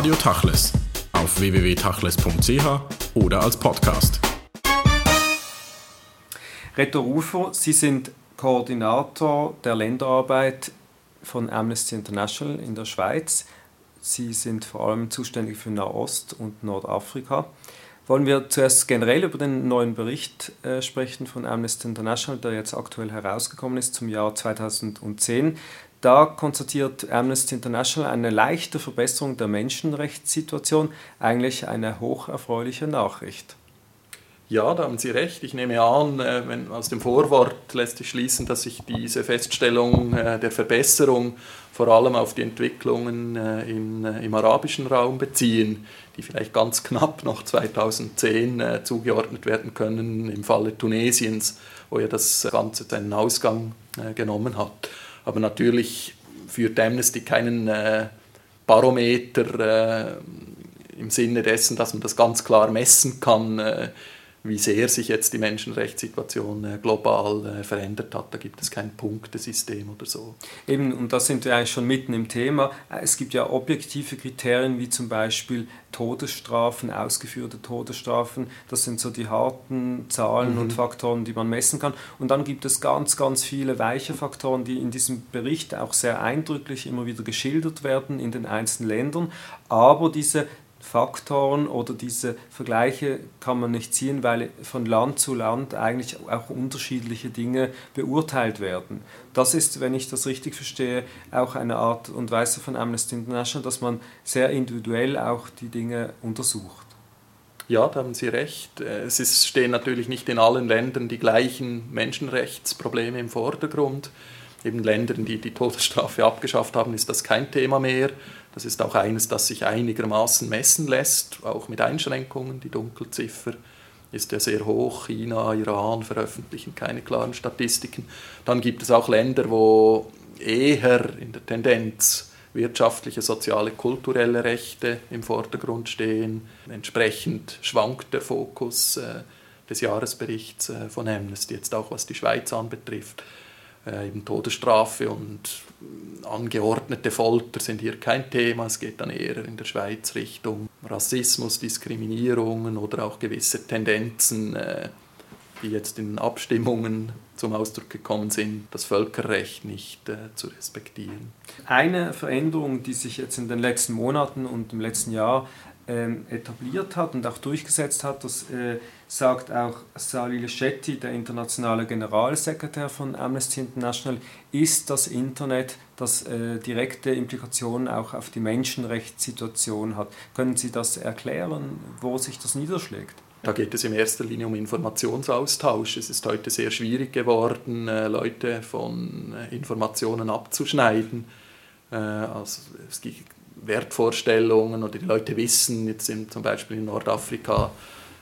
Radio Tachles auf www.tachles.ch oder als Podcast. Reto Rufer, Sie sind Koordinator der Länderarbeit von Amnesty International in der Schweiz. Sie sind vor allem zuständig für Nahost und Nordafrika. Wollen wir zuerst generell über den neuen Bericht äh, sprechen von Amnesty International, der jetzt aktuell herausgekommen ist zum Jahr 2010. Da konstatiert Amnesty International eine leichte Verbesserung der Menschenrechtssituation, eigentlich eine hocherfreuliche Nachricht. Ja, da haben Sie recht. Ich nehme an, äh, wenn, aus dem Vorwort lässt sich schließen, dass sich diese Feststellung äh, der Verbesserung vor allem auf die Entwicklungen äh, in, im arabischen Raum beziehen, die vielleicht ganz knapp noch 2010 zugeordnet werden können im Falle Tunesiens, wo ja das Ganze seinen Ausgang genommen hat. Aber natürlich führt Amnesty keinen Barometer im Sinne dessen, dass man das ganz klar messen kann wie sehr sich jetzt die Menschenrechtssituation äh, global äh, verändert hat. Da gibt es kein Punktesystem oder so. Eben, und da sind wir eigentlich schon mitten im Thema. Es gibt ja objektive Kriterien wie zum Beispiel Todesstrafen, ausgeführte Todesstrafen. Das sind so die harten Zahlen mhm. und Faktoren, die man messen kann. Und dann gibt es ganz, ganz viele weiche Faktoren, die in diesem Bericht auch sehr eindrücklich immer wieder geschildert werden in den einzelnen Ländern. Aber diese Faktoren oder diese Vergleiche kann man nicht ziehen, weil von Land zu Land eigentlich auch unterschiedliche Dinge beurteilt werden. Das ist, wenn ich das richtig verstehe, auch eine Art und Weise von Amnesty International, dass man sehr individuell auch die Dinge untersucht. Ja, da haben Sie recht. Es ist, stehen natürlich nicht in allen Ländern die gleichen Menschenrechtsprobleme im Vordergrund. Eben Ländern, die die Todesstrafe abgeschafft haben, ist das kein Thema mehr. Das ist auch eines, das sich einigermaßen messen lässt, auch mit Einschränkungen. Die Dunkelziffer ist ja sehr hoch. China, Iran veröffentlichen keine klaren Statistiken. Dann gibt es auch Länder, wo eher in der Tendenz wirtschaftliche, soziale, kulturelle Rechte im Vordergrund stehen. Entsprechend schwankt der Fokus äh, des Jahresberichts äh, von Amnesty, jetzt auch was die Schweiz anbetrifft. Äh, eben Todesstrafe und angeordnete Folter sind hier kein Thema. Es geht dann eher in der Schweiz Richtung Rassismus, Diskriminierungen oder auch gewisse Tendenzen, äh, die jetzt in Abstimmungen zum Ausdruck gekommen sind, das Völkerrecht nicht äh, zu respektieren. Eine Veränderung, die sich jetzt in den letzten Monaten und im letzten Jahr ähm, etabliert hat und auch durchgesetzt hat, das äh, sagt auch Salil Shetty, der internationale Generalsekretär von Amnesty International, ist das Internet, das äh, direkte Implikationen auch auf die Menschenrechtssituation hat. Können Sie das erklären, wo sich das niederschlägt? Da geht es in erster Linie um Informationsaustausch. Es ist heute sehr schwierig geworden, äh, Leute von äh, Informationen abzuschneiden. Äh, also es Wertvorstellungen oder die Leute wissen, jetzt in, zum Beispiel in Nordafrika,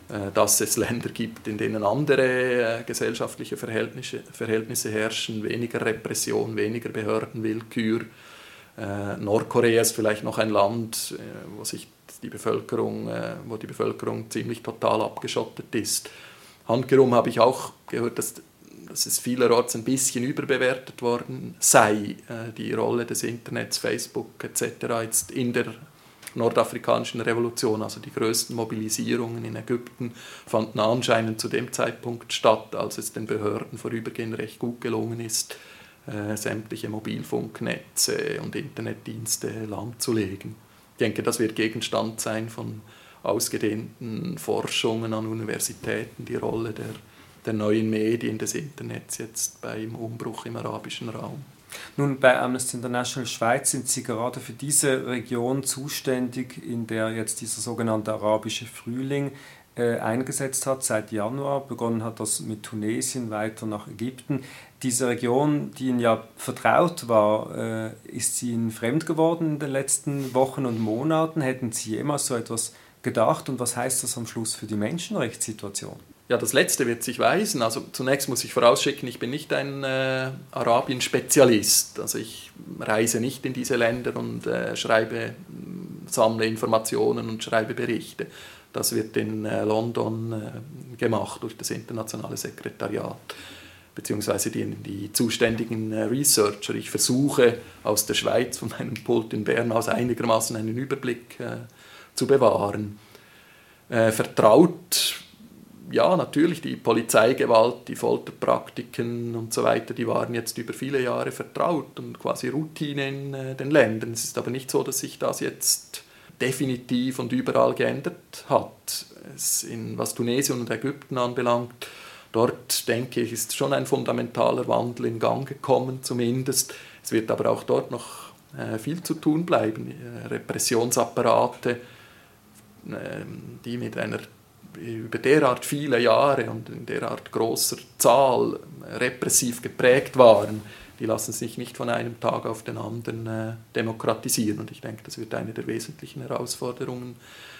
äh, dass es Länder gibt, in denen andere äh, gesellschaftliche Verhältnisse, Verhältnisse herrschen, weniger Repression, weniger Behördenwillkür. Äh, Nordkorea ist vielleicht noch ein Land, wo sich die Bevölkerung, wo die Bevölkerung ziemlich total abgeschottet ist. Handgerum habe ich auch gehört, dass, dass es vielerorts ein bisschen überbewertet worden sei, die Rolle des Internets, Facebook etc. jetzt in der nordafrikanischen Revolution, also die größten Mobilisierungen in Ägypten, fanden anscheinend zu dem Zeitpunkt statt, als es den Behörden vorübergehend recht gut gelungen ist, äh, sämtliche Mobilfunknetze und Internetdienste lahmzulegen. Ich denke, das wird Gegenstand sein von ausgedehnten Forschungen an Universitäten, die Rolle der, der neuen Medien des Internets jetzt beim Umbruch im arabischen Raum. Nun, bei Amnesty International Schweiz sind Sie gerade für diese Region zuständig, in der jetzt dieser sogenannte arabische Frühling äh, eingesetzt hat, seit Januar. Begonnen hat das mit Tunesien, weiter nach Ägypten. Diese Region, die Ihnen ja vertraut war, äh, ist sie Ihnen fremd geworden in den letzten Wochen und Monaten? Hätten Sie jemals so etwas gedacht und was heißt das am Schluss für die Menschenrechtssituation? Ja, das Letzte wird sich weisen. Also zunächst muss ich vorausschicken, ich bin nicht ein äh, Arabien-Spezialist. Also ich reise nicht in diese Länder und äh, schreibe, sammle Informationen und schreibe Berichte. Das wird in äh, London äh, gemacht durch das internationale Sekretariat. beziehungsweise die, die zuständigen äh, Researcher. Ich versuche aus der Schweiz, von meinem Pult in Bern aus einigermaßen einen Überblick äh, zu bewahren. Vertraut, ja, natürlich, die Polizeigewalt, die Folterpraktiken und so weiter, die waren jetzt über viele Jahre vertraut und quasi Routine in äh, den Ländern. Es ist aber nicht so, dass sich das jetzt definitiv und überall geändert hat. Es in, was Tunesien und Ägypten anbelangt, dort denke ich, ist schon ein fundamentaler Wandel in Gang gekommen, zumindest. Es wird aber auch dort noch äh, viel zu tun bleiben. Repressionsapparate, ähm, die mit einer über derart viele Jahre und in derart großer Zahl repressiv geprägt waren, die lassen sich nicht von einem Tag auf den anderen äh, demokratisieren. Und ich denke, das wird eine der wesentlichen Herausforderungen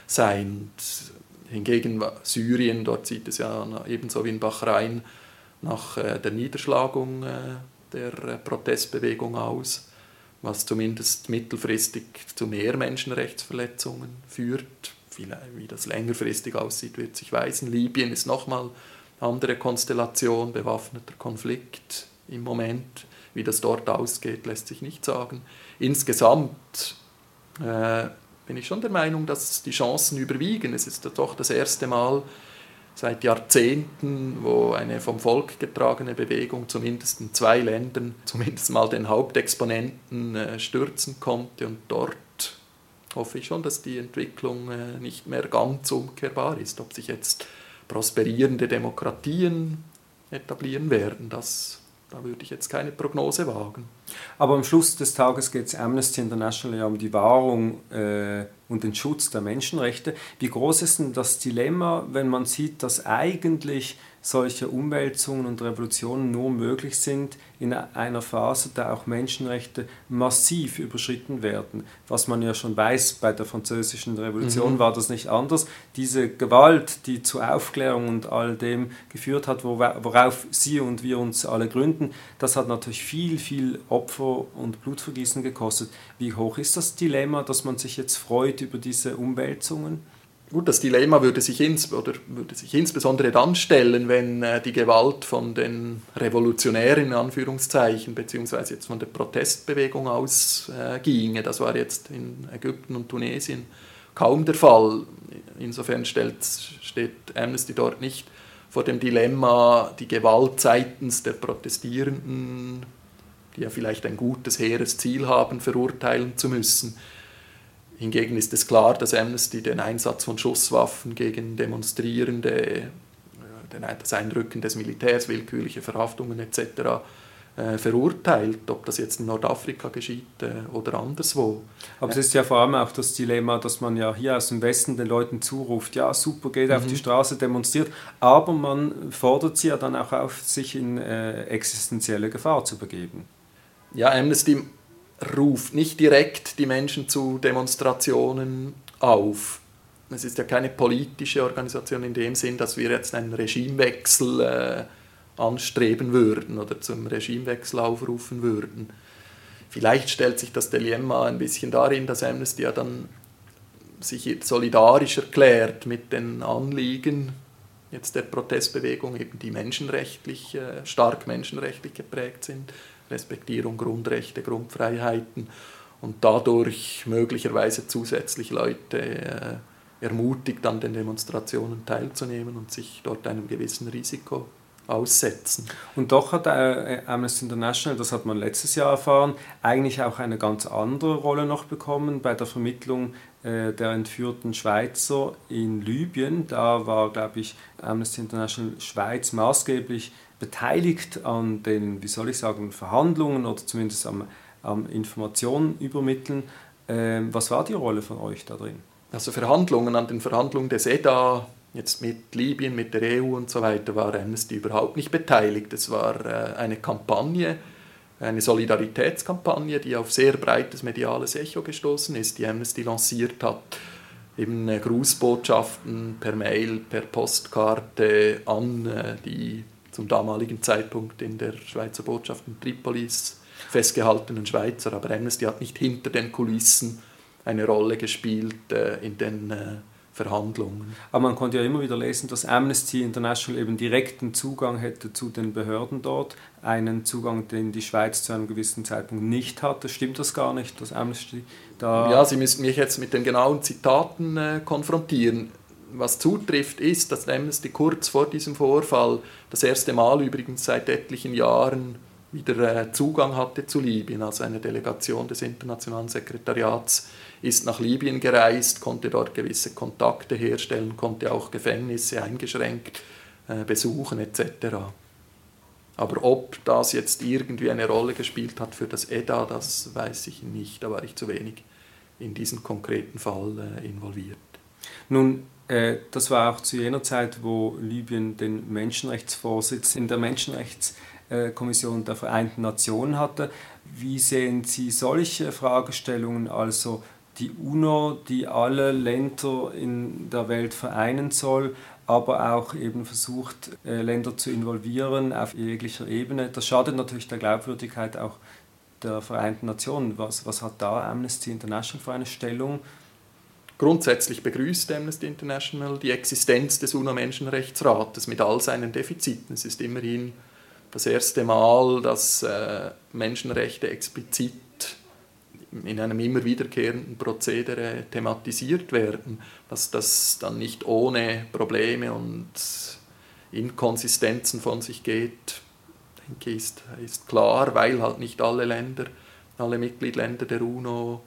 sein. Und hingegen Syrien, dort sieht es ja ebenso wie in Bahrain nach äh, der Niederschlagung äh, der äh, Protestbewegung aus was zumindest mittelfristig zu mehr Menschenrechtsverletzungen führt. Wie das längerfristig aussieht, wird sich weisen. Libyen ist nochmal eine andere Konstellation, bewaffneter Konflikt im Moment. Wie das dort ausgeht, lässt sich nicht sagen. Insgesamt äh, bin ich schon der Meinung, dass die Chancen überwiegen. Es ist doch das erste Mal seit Jahrzehnten, wo eine vom Volk getragene Bewegung zumindest in zwei Ländern zumindest mal den Hauptexponenten äh, stürzen konnte. Und dort hoffe ich schon, dass die Entwicklung äh, nicht mehr ganz umkehrbar ist. Ob sich jetzt prosperierende Demokratien etablieren werden, das da würde ich jetzt keine Prognose wagen. Aber am Schluss des Tages geht es Amnesty International ja um die Wahrung äh, und den Schutz der Menschenrechte. Wie groß ist denn das Dilemma, wenn man sieht, dass eigentlich solche Umwälzungen und Revolutionen nur möglich sind in einer Phase, da auch Menschenrechte massiv überschritten werden. Was man ja schon weiß, bei der französischen Revolution mhm. war das nicht anders. Diese Gewalt, die zur Aufklärung und all dem geführt hat, worauf Sie und wir uns alle gründen, das hat natürlich viel, viel Opfer und Blutvergießen gekostet. Wie hoch ist das Dilemma, dass man sich jetzt freut über diese Umwälzungen? Gut, das Dilemma würde sich, ins, oder würde sich insbesondere dann stellen, wenn äh, die Gewalt von den Revolutionären, in Anführungszeichen, beziehungsweise jetzt von der Protestbewegung ausginge. Äh, das war jetzt in Ägypten und Tunesien kaum der Fall. Insofern stellt, steht Amnesty dort nicht vor dem Dilemma, die Gewalt seitens der Protestierenden, die ja vielleicht ein gutes, hehres Ziel haben, verurteilen zu müssen Hingegen ist es klar, dass Amnesty den Einsatz von Schusswaffen gegen Demonstrierende, äh, das Einrücken des Militärs, willkürliche Verhaftungen etc. Äh, verurteilt, ob das jetzt in Nordafrika geschieht äh, oder anderswo. Aber es ist ja vor allem auch das Dilemma, dass man ja hier aus dem Westen den Leuten zuruft, ja super, geht mhm. auf die mhm. Straße, demonstriert, aber man fordert sie ja dann auch auf, sich in äh, existenzielle Gefahr zu begeben. Ja, Amnesty ruft nicht direkt die Menschen zu Demonstrationen auf. Es ist ja keine politische Organisation in dem Sinn, dass wir jetzt einen Regimewechsel äh, anstreben würden oder zum Regimewechsel aufrufen würden. Vielleicht stellt sich das Dilemma ein bisschen darin, dass Amnesty ja dann sich solidarisch erklärt mit den Anliegen jetzt der Protestbewegung, eben die menschenrechtlich, äh, stark menschenrechtlich geprägt sind Respektierung Grundrechte, Grundfreiheiten und dadurch möglicherweise zusätzlich Leute äh, ermutigt, an den Demonstrationen teilzunehmen und sich dort einem gewissen Risiko aussetzen. Und doch hat äh, Amnesty International, das hat man letztes Jahr erfahren, eigentlich auch eine ganz andere Rolle noch bekommen bei der Vermittlung äh, der entführten Schweizer in Libyen. Da war, glaube ich, Amnesty International Schweiz maßgeblich beteiligt an den, wie soll ich sagen, Verhandlungen oder zumindest am, am Informationen übermitteln. Ähm, was war die Rolle von euch da drin? Also Verhandlungen, an den Verhandlungen des EDA, jetzt mit Libyen, mit der EU und so weiter, war Amnesty überhaupt nicht beteiligt. Es war äh, eine Kampagne, eine Solidaritätskampagne, die auf sehr breites mediales Echo gestoßen ist, die Amnesty lanciert hat. Eben äh, Grußbotschaften per Mail, per Postkarte an äh, die zum damaligen Zeitpunkt in der Schweizer Botschaft in Tripolis festgehaltenen Schweizer. Aber Amnesty hat nicht hinter den Kulissen eine Rolle gespielt äh, in den Verhandlungen. Aber man konnte ja immer wieder lesen, dass Amnesty International eben direkten Zugang hätte zu den Behörden dort, einen Zugang, den die Schweiz zu einem gewissen Zeitpunkt nicht hatte. Stimmt das gar nicht, dass Amnesty da... Ja, Sie müssen mich jetzt mit den genauen Zitaten äh, konfrontieren. Was zutrifft, ist, dass Amnesty kurz vor diesem Vorfall, das erste Mal übrigens seit etlichen Jahren, wieder äh, Zugang hatte zu Libyen. Also eine Delegation des Internationalen Sekretariats ist nach Libyen gereist, konnte dort gewisse Kontakte herstellen, konnte auch Gefängnisse eingeschränkt äh, besuchen etc. Aber ob das jetzt irgendwie eine Rolle gespielt hat für das EDA, das weiß ich nicht. Da war ich zu wenig in diesen konkreten Fall äh, involviert. Nun, äh, das war auch zu jener Zeit, wo Libyen den Menschenrechtsvorsitz in der Menschenrechtskommission der Vereinten Nationen hatte. Wie sehen Sie solche Fragestellungen, also die UNO, die alle Länder in der Welt vereinen soll, aber auch eben versucht, äh, Länder zu involvieren auf jeglicher Ebene. Das schadet natürlich der Glaubwürdigkeit auch der Vereinten Nationen. Was, was hat da Amnesty International für eine Stellung? Grundsätzlich begrüßt Amnesty International die Existenz des UNO-Menschenrechtsrates mit all seinen Defiziten. Es ist immerhin das erste Mal, dass äh, Menschenrechte explizit in einem immer wiederkehrenden Prozedere thematisiert werden, dass das dann nicht ohne Probleme und Inkonsistenzen von sich geht, denke ich, ist, ist klar, weil halt nicht alle Länder, alle Mitgliedländer der UNO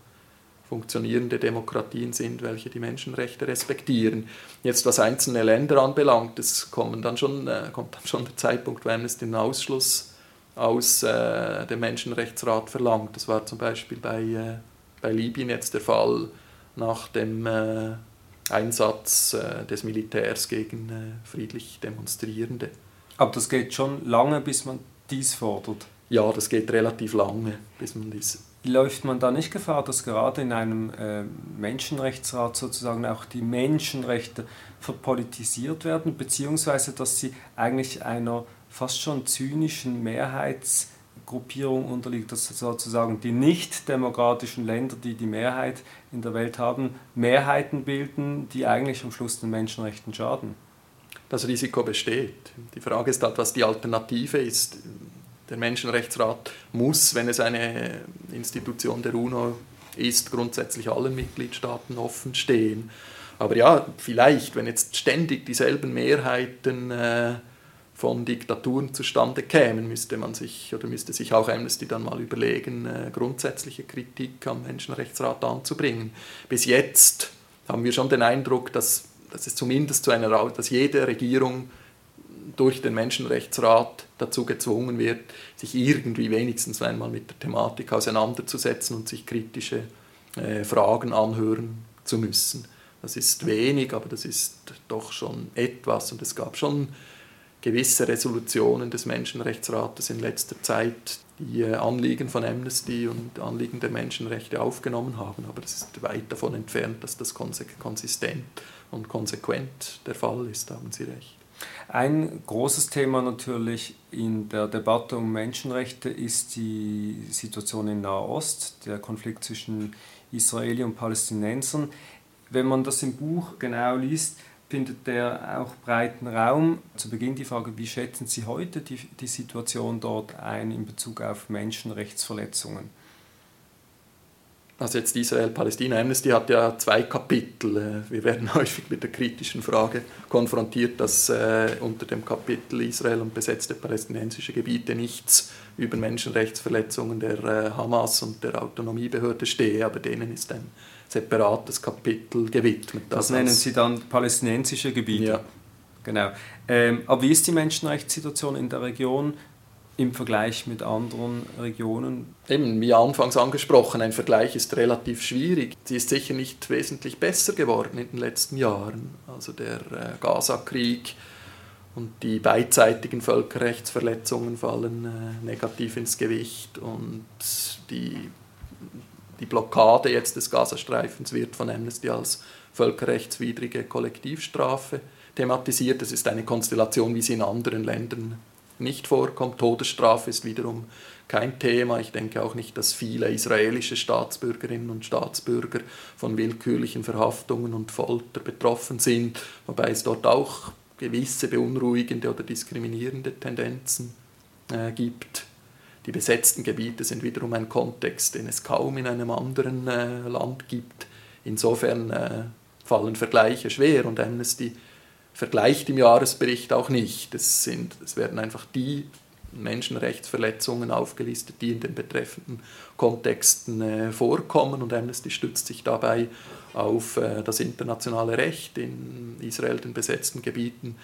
funktionierende Demokratien sind, welche die Menschenrechte respektieren. Jetzt was einzelne Länder anbelangt, es kommt dann schon, äh, kommt dann schon der Zeitpunkt, wenn es den Ausschluss aus äh, dem Menschenrechtsrat verlangt. Das war zum Beispiel bei, äh, bei Libyen jetzt der Fall nach dem äh, Einsatz äh, des Militärs gegen äh, friedlich Demonstrierende. Aber das geht schon lange, bis man dies fordert. Ja, das geht relativ lange, bis man dies. Läuft man da nicht Gefahr, dass gerade in einem äh, Menschenrechtsrat sozusagen auch die Menschenrechte verpolitisiert werden, beziehungsweise dass sie eigentlich einer fast schon zynischen Mehrheitsgruppierung unterliegt, dass sozusagen die nicht demokratischen Länder, die die Mehrheit in der Welt haben, Mehrheiten bilden, die eigentlich am Schluss den Menschenrechten schaden. Das Risiko besteht. Die Frage ist halt, was die Alternative ist. Der Menschenrechtsrat muss, wenn es eine Institution der UNO ist, grundsätzlich allen Mitgliedstaaten offen stehen. Aber ja, vielleicht, wenn jetzt ständig dieselben Mehrheiten äh, von Diktaturen zustande kämen, müsste man sich oder müsste sich auch Amnesty dann mal überlegen, äh, grundsätzliche Kritik am Menschenrechtsrat anzubringen. Bis jetzt haben wir schon den Eindruck, dass, dass es zumindest zu einer, dass jede Regierung durch den Menschenrechtsrat dazu gezwungen wird, sich irgendwie wenigstens einmal mit der Thematik auseinanderzusetzen und sich kritische äh, Fragen anhören zu müssen. Das ist wenig, aber das ist doch schon etwas und es gab schon gewisse Resolutionen des Menschenrechtsrates in letzter Zeit die äh, Anliegen von Amnesty und Anliegen der Menschenrechte aufgenommen haben. Aber es ist weit davon entfernt, dass das konsistent und konsequent der Fall ist, haben Sie recht. Ein großes Thema natürlich in der Debatte um Menschenrechte ist die Situation in Nahost, der Konflikt zwischen Israeli und Palästinensern. Wenn man das im Buch genau liest, findet der auch breiten Raum. Zu Beginn die Frage, wie schätzen Sie heute die, die Situation dort ein in Bezug auf Menschenrechtsverletzungen? Also jetzt Israel-Palästina Amnesty hat ja zwei Kapitel. Äh, wir werden häufig mit der kritischen Frage konfrontiert, dass äh, unter dem Kapitel Israel und besetzte palästinensische Gebiete nichts über Menschenrechtsverletzungen der äh, Hamas und der Autonomiebehörde stehe, aber denen ist ein separates Kapitel gewidmet. Das, das nennen Sie dann palästinensische Gebiete. Ja. Genau. Ähm, aber wie ist die Menschenrechtssituation in der Region im Vergleich mit anderen Regionen? Eben, wie anfangs angesprochen, ein Vergleich ist relativ schwierig. Sie ist sicher nicht wesentlich besser geworden in den letzten Jahren. Also der äh, Gaza-Krieg und die beidseitigen Völkerrechtsverletzungen fallen äh, negativ ins Gewicht und die die Blockade jetzt des Gazastreifens wird von Amnesty als völkerrechtswidrige Kollektivstrafe thematisiert. Das ist eine Konstellation, wie sie in anderen Ländern nicht vorkommt. Todesstrafe ist wiederum kein Thema. Ich denke auch nicht, dass viele israelische Staatsbürgerinnen und Staatsbürger von willkürlichen Verhaftungen und Folter betroffen sind, wobei es dort auch gewisse beunruhigende oder diskriminierende Tendenzen äh, gibt. Die besetzten Gebiete sind wiederum ein Kontext, den es kaum in einem anderen äh, Land gibt. Insofern äh, fallen Vergleiche schwer und Amnesty vergleicht im Jahresbericht auch nicht. Es, sind, es werden einfach die Menschenrechtsverletzungen aufgelistet, die in den betreffenden Kontexten äh, vorkommen und Amnesty stützt sich dabei auf äh, das internationale Recht in Israel, den besetzten Gebieten,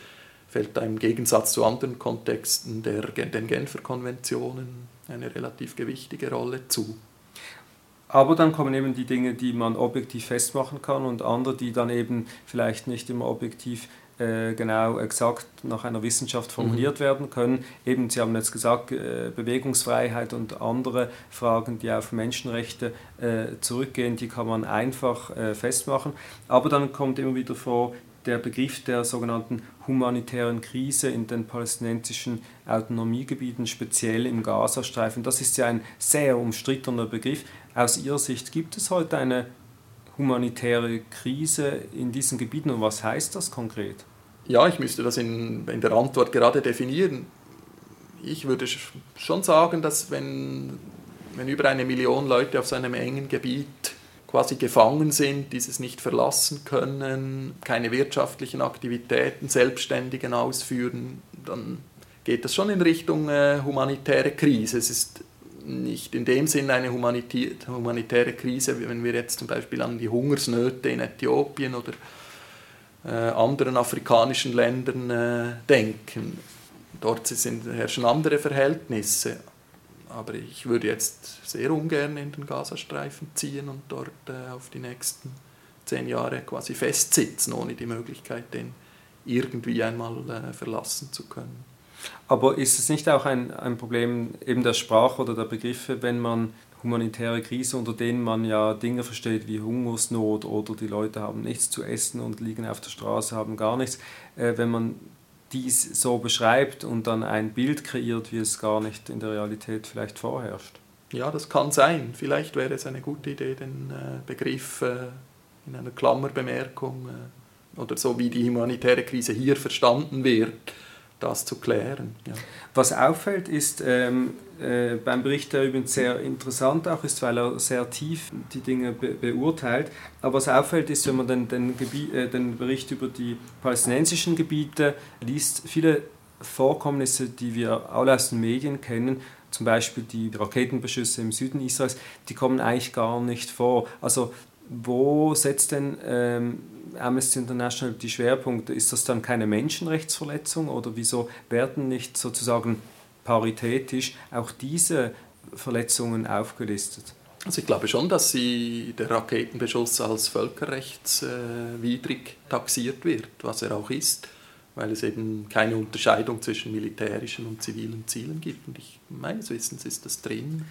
fällt da im Gegensatz zu anderen Kontexten der, den Genfer Konventionen eine relativ gewichtige Rolle zu. Aber dann kommen eben die Dinge, die man objektiv festmachen kann und andere, die dann eben vielleicht nicht immer objektiv äh, genau exakt nach einer Wissenschaft formuliert mhm. werden können. Eben, Sie haben jetzt gesagt, äh, Bewegungsfreiheit und andere Fragen, die auf Menschenrechte äh, zurückgehen, die kann man einfach festmachen. Aber dann kommt immer wieder vor, der Begriff der sogenannten humanitären Krise in den palästinensischen Autonomiegebieten, speziell im Gazastreifen. Das ist ja ein sehr umstrittener Begriff. Aus Ihrer Sicht gibt es heute eine humanitäre Krise in diesen Gebieten und was heißt das konkret? Ja, ich müsste das in, in der Antwort gerade definieren. Ich würde schon sagen, dass wenn, wenn über eine Million Leute auf so einem engen Gebiet quasi gefangen sind, dieses nicht verlassen können, keine wirtschaftlichen Aktivitäten, Selbstständigen ausführen, dann geht das schon in Richtung äh, humanitäre Krise. Es ist nicht in dem Sinn eine humanitäre Krise, wenn wir jetzt zum Beispiel an die Hungersnöte in Äthiopien oder äh, anderen afrikanischen Ländern äh, denken. Dort sind, herrschen andere Verhältnisse. Aber ich würde jetzt sehr ungern in den Gazastreifen ziehen und dort äh, auf die nächsten zehn Jahre quasi festsitzen, ohne die Möglichkeit, den irgendwie einmal äh, verlassen zu können. Aber ist es nicht auch ein, ein Problem eben der Sprache oder der Begriffe, wenn man humanitäre Krise, unter denen man ja Dinge versteht wie Hungersnot oder die Leute haben nichts zu essen und liegen auf der Straße, haben gar nichts, äh, wenn man dies so beschreibt und dann ein Bild kreiert, wie es gar nicht in der Realität vielleicht vorherrscht. Ja, das kann sein. Vielleicht wäre es eine gute Idee, den äh, Begriff äh, in einer Klammerbemerkung äh, oder so wie die humanitäre Krise hier verstanden wird, das zu klären. Ja. Was auffällt, ist ähm, äh, beim Bericht, der übrigens sehr interessant auch ist, weil er sehr tief die Dinge be beurteilt. Aber was auffällt, ist, wenn man den, den, äh, den Bericht über die palästinensischen Gebiete liest, viele Vorkommnisse, die wir alle aus den Medien kennen, zum Beispiel die Raketenbeschüsse im Süden Israels, die kommen eigentlich gar nicht vor. Also wo setzt denn ähm, Amnesty International die Schwerpunkte? Ist das dann keine Menschenrechtsverletzung oder wieso werden nicht sozusagen paritätisch auch diese Verletzungen aufgelistet? Also ich glaube schon, dass sie, der Raketenbeschuss als völkerrechtswidrig taxiert wird, was er auch ist, weil es eben keine Unterscheidung zwischen militärischen und zivilen Zielen gibt. Und ich, meines Wissens ist das drin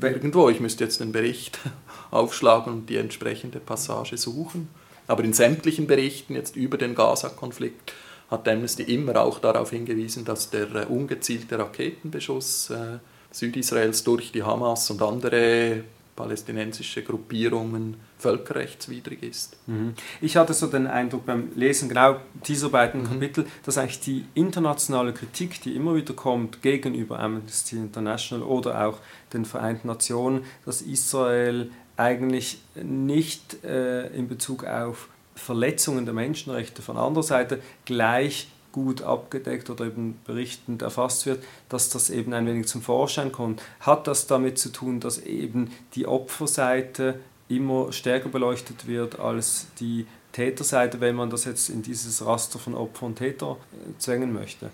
irgendwo. Ich müsste jetzt den Bericht aufschlagen und die entsprechende Passage suchen. Aber in sämtlichen Berichten jetzt über den Gaza-Konflikt hat Amnesty immer auch darauf hingewiesen, dass der äh, ungezielte Raketenbeschuss äh, Südisraels durch die Hamas und andere palästinensische Gruppierungen völkerrechtswidrig ist. Mhm. Ich hatte so den Eindruck beim Lesen genau dieser beiden mhm. Kapitel, dass eigentlich die internationale Kritik, die immer wieder kommt gegenüber Amnesty International oder auch den Vereinten Nationen, dass Israel eigentlich nicht äh, in Bezug auf Verletzungen der Menschenrechte von anderer Seite gleich gut abgedeckt oder eben berichtend erfasst wird, dass das eben ein wenig zum Vorschein kommt. Hat das damit zu tun, dass eben die Opferseite immer stärker beleuchtet wird als die Täterseite, wenn man das jetzt in dieses Raster von Opfer und Täter äh, zwängen möchte?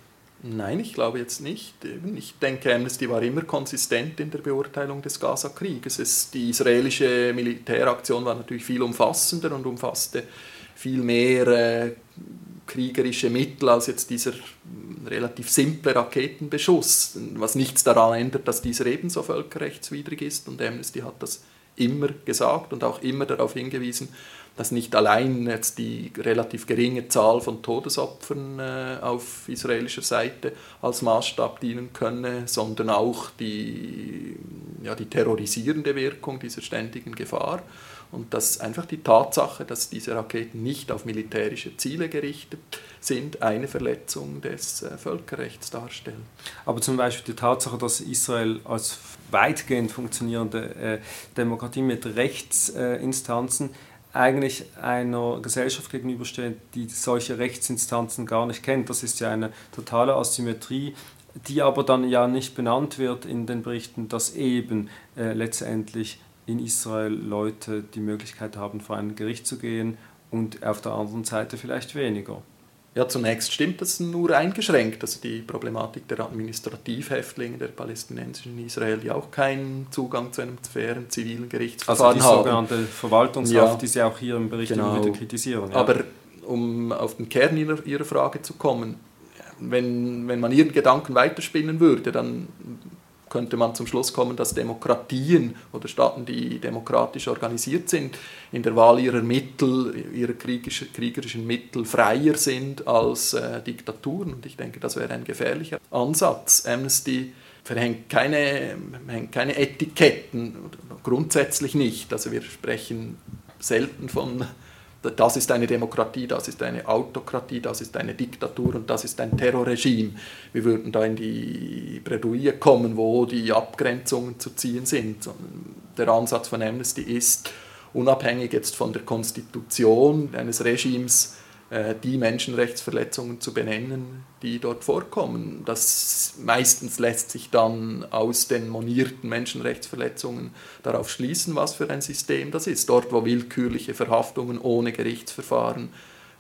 Nein, ich glaube jetzt nicht. Ich denke, Amnesty war immer konsistent in der Beurteilung des Gaza-Krieges. Die israelische Militäraktion war natürlich viel umfassender und umfasste viel mehr äh, kriegerische Mittel als jetzt dieser relativ simple Raketenbeschuss, was nichts daran ändert, dass dieser ebenso völkerrechtswidrig ist und Amnesty hat das immer gesagt und auch immer darauf hingewiesen, dass nicht allein jetzt die relativ geringe Zahl von Todesopfern äh, auf israelischer Seite als Maßstab dienen könne, sondern auch die, ja, die terrorisierende Wirkung dieser ständigen Gefahr. Und dass einfach die Tatsache, dass diese Raketen nicht auf militärische Ziele gerichtet sind, eine Verletzung des äh, Völkerrechts darstellen. Aber zum Beispiel die Tatsache, dass Israel als weitgehend funktionierende äh, Demokratie mit Rechtsinstanzen eigentlich einer Gesellschaft gegenübersteht, die solche Rechtsinstanzen gar nicht kennt. Das ist ja eine totale Asymmetrie, die aber dann ja nicht benannt wird in den Berichten, dass eben äh, letztendlich in Israel Leute die Möglichkeit haben, vor ein Gericht zu gehen und auf der anderen Seite vielleicht weniger. Ja, zunächst stimmt das nur eingeschränkt. Also die Problematik der Administrativhäftlinge der Palästinensischen in Israel, die auch keinen Zugang zu einem fairen zivilen Gerichtsverfahren haben. Also die sogenannte Verwaltungshaft, ja, die Sie auch hier im Bericht genau. wieder kritisieren. Ja. Aber um auf den Kern Ihrer, Ihrer Frage zu kommen, wenn, wenn man Ihren Gedanken weiterspinnen würde, dann könnte man zum Schluss kommen, dass Demokratien oder Staaten, die demokratisch organisiert sind, in der Wahl ihrer Mittel, ihrer kriegerischen Mittel freier sind als äh, Diktaturen. Und ich denke, das wäre ein gefährlicher Ansatz. Amnesty verhängt keine, keine Etiketten, grundsätzlich nicht. Also wir sprechen selten von das ist eine Demokratie, das ist eine Autokratie, das ist eine Diktatur und das ist ein Terrorregime. Wir würden da in die Bredouille kommen, wo die Abgrenzungen zu ziehen sind. Der Ansatz von Amnesty ist, unabhängig jetzt von der Konstitution eines Regimes, die Menschenrechtsverletzungen zu benennen, die dort vorkommen. Das meistens lässt sich dann aus den monierten Menschenrechtsverletzungen darauf schließen, was für ein System das ist. Dort, wo willkürliche Verhaftungen ohne Gerichtsverfahren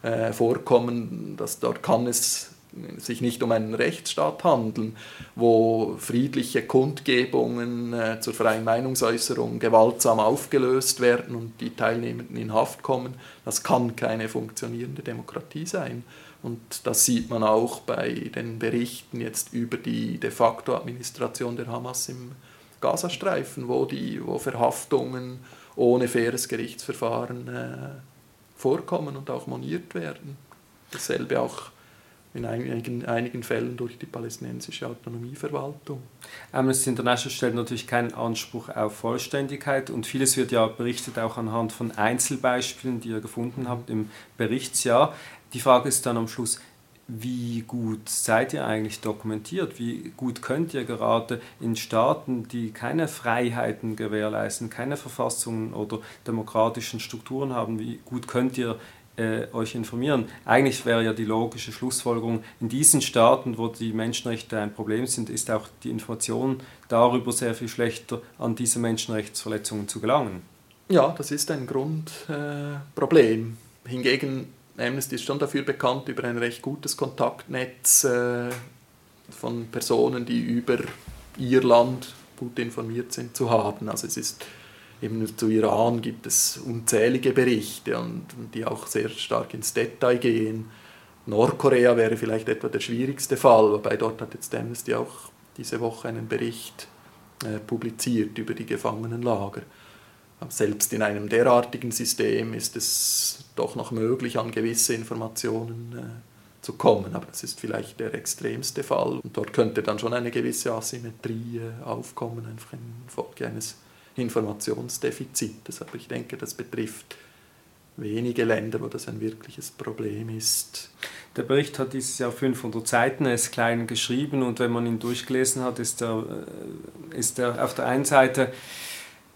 äh, vorkommen, das, dort kann es sich nicht um einen Rechtsstaat handeln, wo friedliche Kundgebungen äh, zur freien Meinungsäußerung gewaltsam aufgelöst werden und die Teilnehmenden in Haft kommen. Das kann keine funktionierende Demokratie sein. Und das sieht man auch bei den Berichten jetzt über die de facto Administration der Hamas im Gazastreifen, wo, die, wo Verhaftungen ohne faires Gerichtsverfahren äh, vorkommen und auch moniert werden. Dasselbe auch in einigen, Fällen durch die palästinensische Autonomieverwaltung. Amnesty International stellt natürlich keinen Anspruch auf Vollständigkeit und vieles wird ja berichtet auch anhand von Einzelbeispielen, die ihr gefunden habt im Berichtsjahr. Die Frage ist dann am Schluss, wie gut seid ihr eigentlich dokumentiert? Wie gut könnt ihr gerade in Staaten, die keine Freiheiten gewährleisten, keine Verfassungen oder demokratischen Strukturen haben, wie gut könnt ihr äh, euch informieren. Eigentlich wäre ja die logische Schlussfolgerung, in diesen Staaten, wo die Menschenrechte ein Problem sind, ist auch die Information darüber sehr viel schlechter, an diese Menschenrechtsverletzungen zu gelangen. Ja, das ist ein Grundproblem. Äh, Hingegen, Amnesty ist schon dafür bekannt, über ein recht gutes Kontaktnetz äh, von Personen, die über ihr Land gut informiert sind, zu haben. Also es ist eben zu Iran gibt es unzählige Berichte und, die auch sehr stark ins Detail gehen. Nordkorea wäre vielleicht etwa der schwierigste Fall, wobei dort hat jetzt Amnesty auch diese Woche einen Bericht äh, publiziert über die Gefangenenlager. Selbst in einem derartigen System ist es doch noch möglich, an gewisse Informationen äh, zu kommen, aber das ist vielleicht der extremste Fall und dort könnte dann schon eine gewisse Asymmetrie äh, aufkommen, einfach infolge eines Informationsdefizites. Aber ich denke, das betrifft wenige Länder, wo das ein wirkliches Problem ist. Der Bericht hat dieses Jahr 500 Seiten, er ist klein geschrieben und wenn man ihn durchgelesen hat, ist er, äh, ist er auf der einen Seite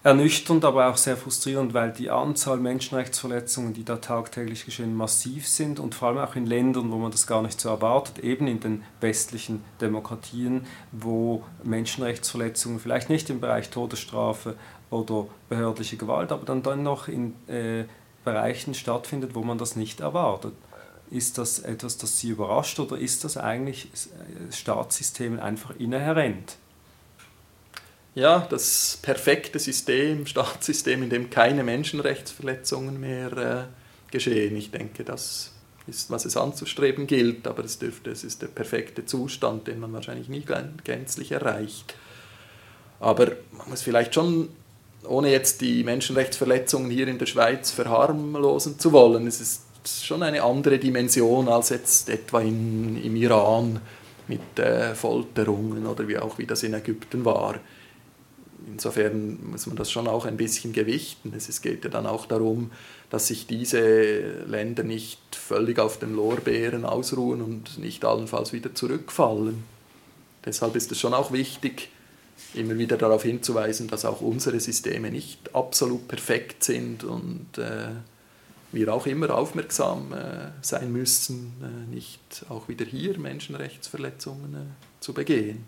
ernüchternd, aber auch sehr frustrierend, weil die Anzahl Menschenrechtsverletzungen, die da tagtäglich geschehen, massiv sind und vor allem auch in Ländern, wo man das gar nicht so erwartet, eben in den westlichen Demokratien, wo Menschenrechtsverletzungen vielleicht nicht im Bereich Todesstrafe oder behördliche Gewalt, aber dann, noch in äh, Bereichen stattfindet, wo man das nicht erwartet. Ist das etwas, das Sie überrascht oder ist das eigentlich äh, Staatssystemen einfach inhärent? Ja, das perfekte System, Staatssystem, in dem keine Menschenrechtsverletzungen mehr äh, geschehen. Ich denke, das ist, was es anzustreben gilt, aber es, dürfte, es ist der perfekte Zustand, den man wahrscheinlich nie gänzlich erreicht. Aber man muss vielleicht schon ohne jetzt die Menschenrechtsverletzungen hier in der Schweiz verharmlosen zu wollen, es ist schon eine andere Dimension als jetzt etwa in, im Iran mit äh, Folterungen oder wie auch wie das in Ägypten war. Insofern muss man das schon auch ein bisschen gewichten. Es geht ja dann auch darum, dass sich diese Länder nicht völlig auf den Lorbeeren ausruhen und nicht allenfalls wieder zurückfallen. Deshalb ist es schon auch wichtig, immer wieder darauf hinzuweisen, dass auch unsere Systeme nicht absolut perfekt sind und äh, wir auch immer aufmerksam äh, sein müssen, äh, nicht auch wieder hier Menschenrechtsverletzungen äh, zu begehen.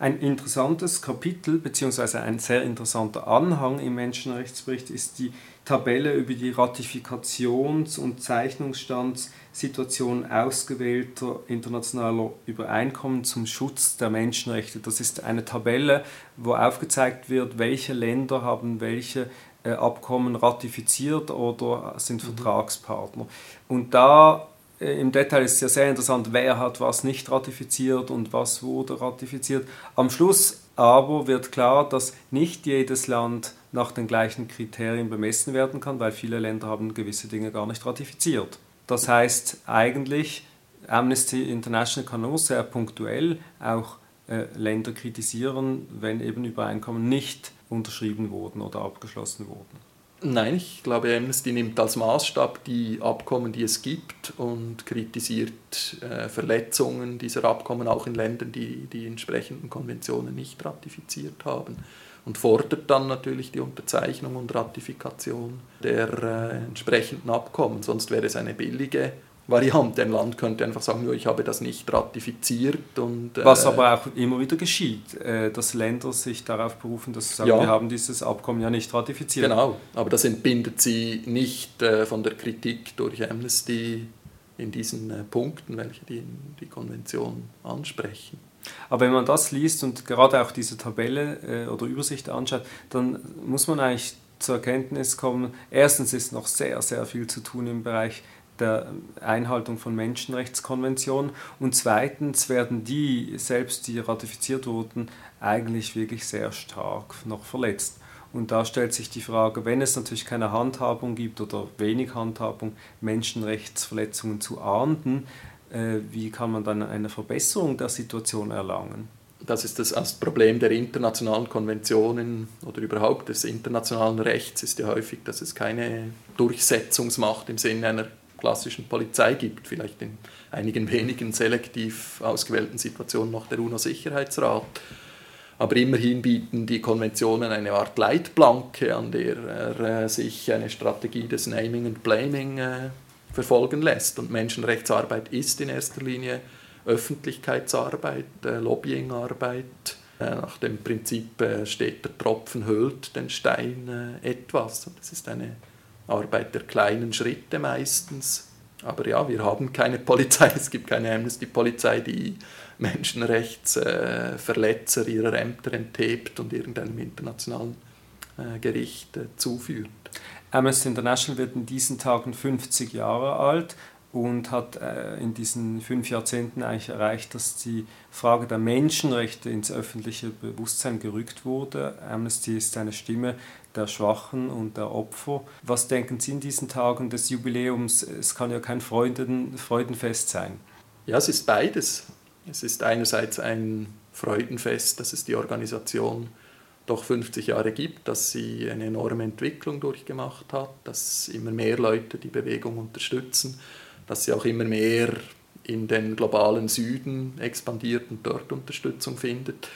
Ein interessantes Kapitel bzw. ein sehr interessanter Anhang im Menschenrechtsbericht ist die Tabelle über die Ratifikations- und Zeichnungsstandssituation ausgewählter internationaler Übereinkommen zum Schutz der Menschenrechte. Das ist eine Tabelle, wo aufgezeigt wird, welche Länder haben welche äh, Abkommen ratifiziert oder sind mhm. Vertragspartner. Und da im Detail ist es ja sehr interessant, wer hat was nicht ratifiziert und was wurde ratifiziert. Am Schluss aber wird klar, dass nicht jedes Land nach den gleichen Kriterien bemessen werden kann, weil viele Länder haben gewisse Dinge gar nicht ratifiziert. Das heißt eigentlich, Amnesty International kann nur sehr punktuell auch äh, Länder kritisieren, wenn eben Übereinkommen nicht unterschrieben wurden oder abgeschlossen wurden. Nein, ich glaube, Amnesty nimmt als Maßstab die Abkommen, die es gibt und kritisiert äh, Verletzungen dieser Abkommen auch in Ländern, die die entsprechenden Konventionen nicht ratifiziert haben und fordert dann natürlich die Unterzeichnung und Ratifikation der äh, entsprechenden Abkommen. Sonst wäre es eine billige Variante. Ein Land könnte einfach sagen, ich habe das nicht ratifiziert. Und, äh Was aber auch immer wieder geschieht, äh, dass Länder sich darauf berufen, dass sie sagen, ja. wir haben dieses Abkommen ja nicht ratifiziert. Genau, aber das entbindet sie nicht äh, von der Kritik durch Amnesty in diesen äh, Punkten, welche die, die Konvention ansprechen. Aber wenn man das liest und gerade auch diese Tabelle äh, oder Übersicht anschaut, dann muss man eigentlich zur Erkenntnis kommen, erstens ist noch sehr, sehr viel zu tun im Bereich der Einhaltung von Menschenrechtskonventionen und zweitens werden die, selbst die ratifiziert wurden, eigentlich wirklich sehr stark noch verletzt. Und da stellt sich die Frage, wenn es natürlich keine Handhabung gibt oder wenig Handhabung, Menschenrechtsverletzungen zu ahnden, äh, wie kann man dann eine Verbesserung der Situation erlangen? Das ist das, das Problem der internationalen Konventionen oder überhaupt des internationalen Rechts ist ja häufig, dass es keine Durchsetzungsmacht im Sinne einer klassischen Polizei gibt, vielleicht in einigen wenigen selektiv ausgewählten Situationen noch der UNO-Sicherheitsrat. Aber immerhin bieten die Konventionen eine Art Leitplanke, an der er äh, sich eine Strategie des Naming and Blaming äh, verfolgen lässt. Und Menschenrechtsarbeit ist in erster Linie Öffentlichkeitsarbeit, äh, Lobbyingarbeit. Äh, nach dem Prinzip äh, steht der Tropfen hüllt den Stein äh, etwas. Und das ist eine Arbeit der kleinen Schritte meistens. Aber ja, wir haben keine Polizei, es gibt keine Amnesty-Polizei, die Menschenrechtsverletzer äh, ihrer Ämter enthebt und irgendeinem internationalen äh, Gericht äh, zuführt. Amnesty International wird in diesen Tagen 50 Jahre alt und hat äh, in diesen fünf Jahrzehnten eigentlich erreicht, dass die Frage der Menschenrechte ins öffentliche Bewusstsein gerückt wurde. Amnesty ist eine Stimme der Schwachen und der Opfer. Was denken Sie in diesen Tagen des Jubiläums? Es kann ja kein Freuden, Freudenfest sein. Ja, es ist beides. Es ist einerseits ein Freudenfest, dass es die Organisation doch 50 Jahre gibt, dass sie eine enorme Entwicklung durchgemacht hat, dass immer mehr Leute die Bewegung unterstützen, dass sie auch immer mehr in den globalen Süden expandiert und dort Unterstützung findet.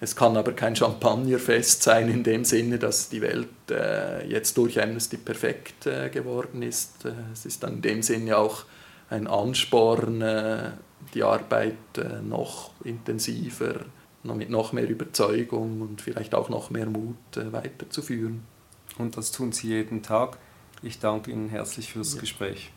Es kann aber kein Champagnerfest sein in dem Sinne, dass die Welt äh, jetzt durch Amnesty perfekt äh, geworden ist. Äh, es ist dann in dem Sinne auch ein Ansporn, äh, die Arbeit äh, noch intensiver, noch mit noch mehr Überzeugung und vielleicht auch noch mehr Mut äh, weiterzuführen. Und das tun Sie jeden Tag. Ich danke Ihnen herzlich fürs ja. Gespräch.